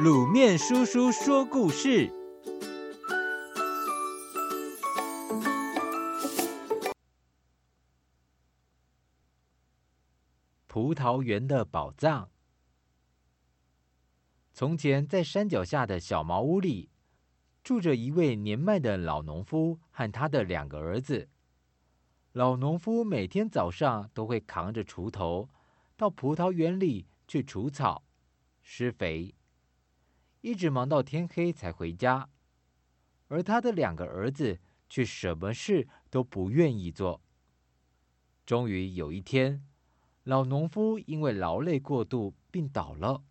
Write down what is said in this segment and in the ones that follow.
卤面叔叔说故事：葡萄园的宝藏。从前，在山脚下的小茅屋里，住着一位年迈的老农夫和他的两个儿子。老农夫每天早上都会扛着锄头到葡萄园里去除草、施肥。一直忙到天黑才回家，而他的两个儿子却什么事都不愿意做。终于有一天，老农夫因为劳累过度病倒了。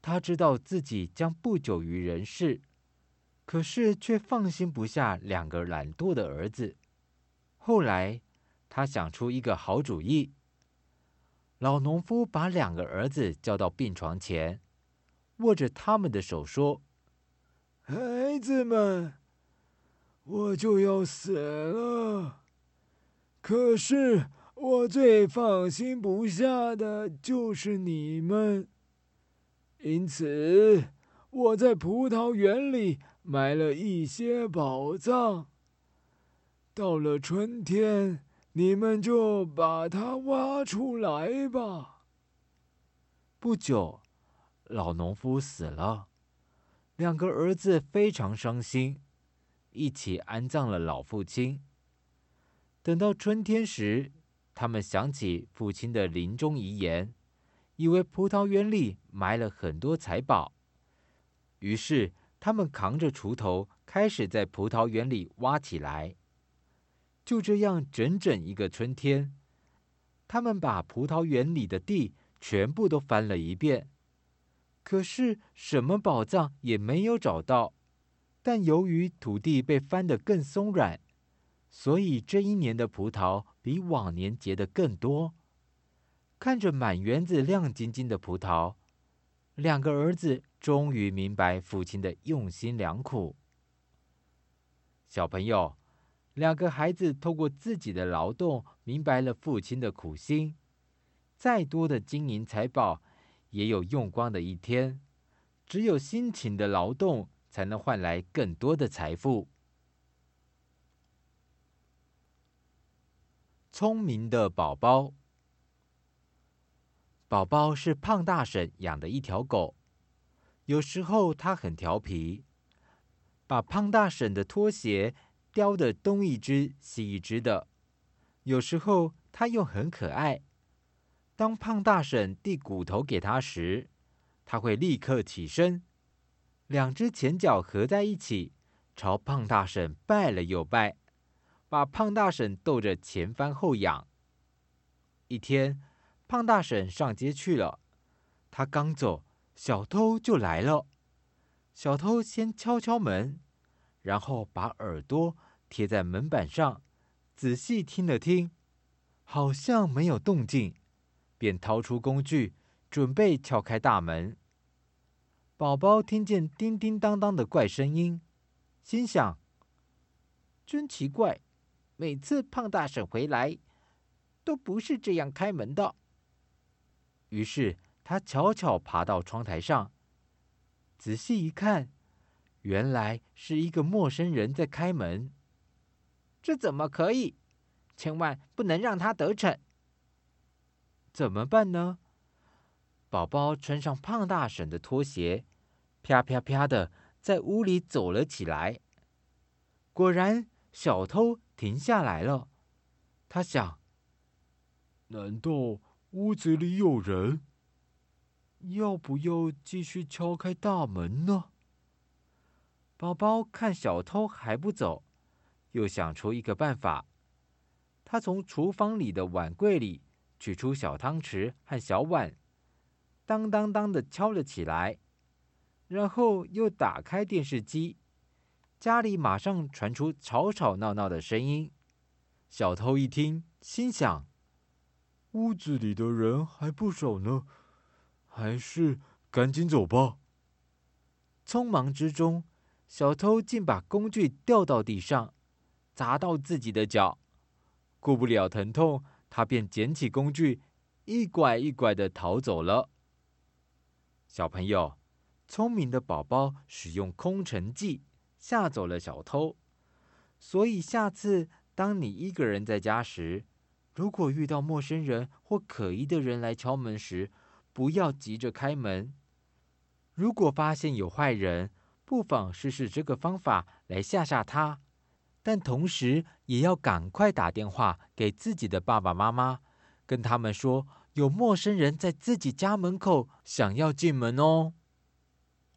他知道自己将不久于人世，可是却放心不下两个懒惰的儿子。后来，他想出一个好主意。老农夫把两个儿子叫到病床前。握着他们的手说：“孩子们，我就要死了。可是我最放心不下的就是你们，因此我在葡萄园里埋了一些宝藏。到了春天，你们就把它挖出来吧。”不久。老农夫死了，两个儿子非常伤心，一起安葬了老父亲。等到春天时，他们想起父亲的临终遗言，以为葡萄园里埋了很多财宝，于是他们扛着锄头开始在葡萄园里挖起来。就这样，整整一个春天，他们把葡萄园里的地全部都翻了一遍。可是什么宝藏也没有找到，但由于土地被翻得更松软，所以这一年的葡萄比往年结得更多。看着满园子亮晶晶的葡萄，两个儿子终于明白父亲的用心良苦。小朋友，两个孩子透过自己的劳动，明白了父亲的苦心。再多的金银财宝，也有用光的一天，只有辛勤的劳动，才能换来更多的财富。聪明的宝宝，宝宝是胖大婶养的一条狗，有时候它很调皮，把胖大婶的拖鞋叼得东一只西一只的。有时候它又很可爱。当胖大婶递骨头给他时，他会立刻起身，两只前脚合在一起，朝胖大婶拜了又拜，把胖大婶逗着前翻后仰。一天，胖大婶上街去了，他刚走，小偷就来了。小偷先敲敲门，然后把耳朵贴在门板上，仔细听了听，好像没有动静。便掏出工具，准备撬开大门。宝宝听见叮叮当当的怪声音，心想：真奇怪，每次胖大婶回来，都不是这样开门的。于是他悄悄爬到窗台上，仔细一看，原来是一个陌生人在开门。这怎么可以？千万不能让他得逞！怎么办呢？宝宝穿上胖大婶的拖鞋，啪啪啪的在屋里走了起来。果然，小偷停下来了。他想：难道屋子里有人？要不要继续敲开大门呢？宝宝看小偷还不走，又想出一个办法。他从厨房里的碗柜里。取出小汤匙和小碗，当当当的敲了起来，然后又打开电视机，家里马上传出吵吵闹闹的声音。小偷一听，心想：屋子里的人还不少呢，还是赶紧走吧。匆忙之中，小偷竟把工具掉到地上，砸到自己的脚，顾不了疼痛。他便捡起工具，一拐一拐的逃走了。小朋友，聪明的宝宝使用空城计吓走了小偷。所以下次当你一个人在家时，如果遇到陌生人或可疑的人来敲门时，不要急着开门。如果发现有坏人，不妨试试这个方法来吓吓他。但同时也要赶快打电话给自己的爸爸妈妈，跟他们说有陌生人在自己家门口想要进门哦。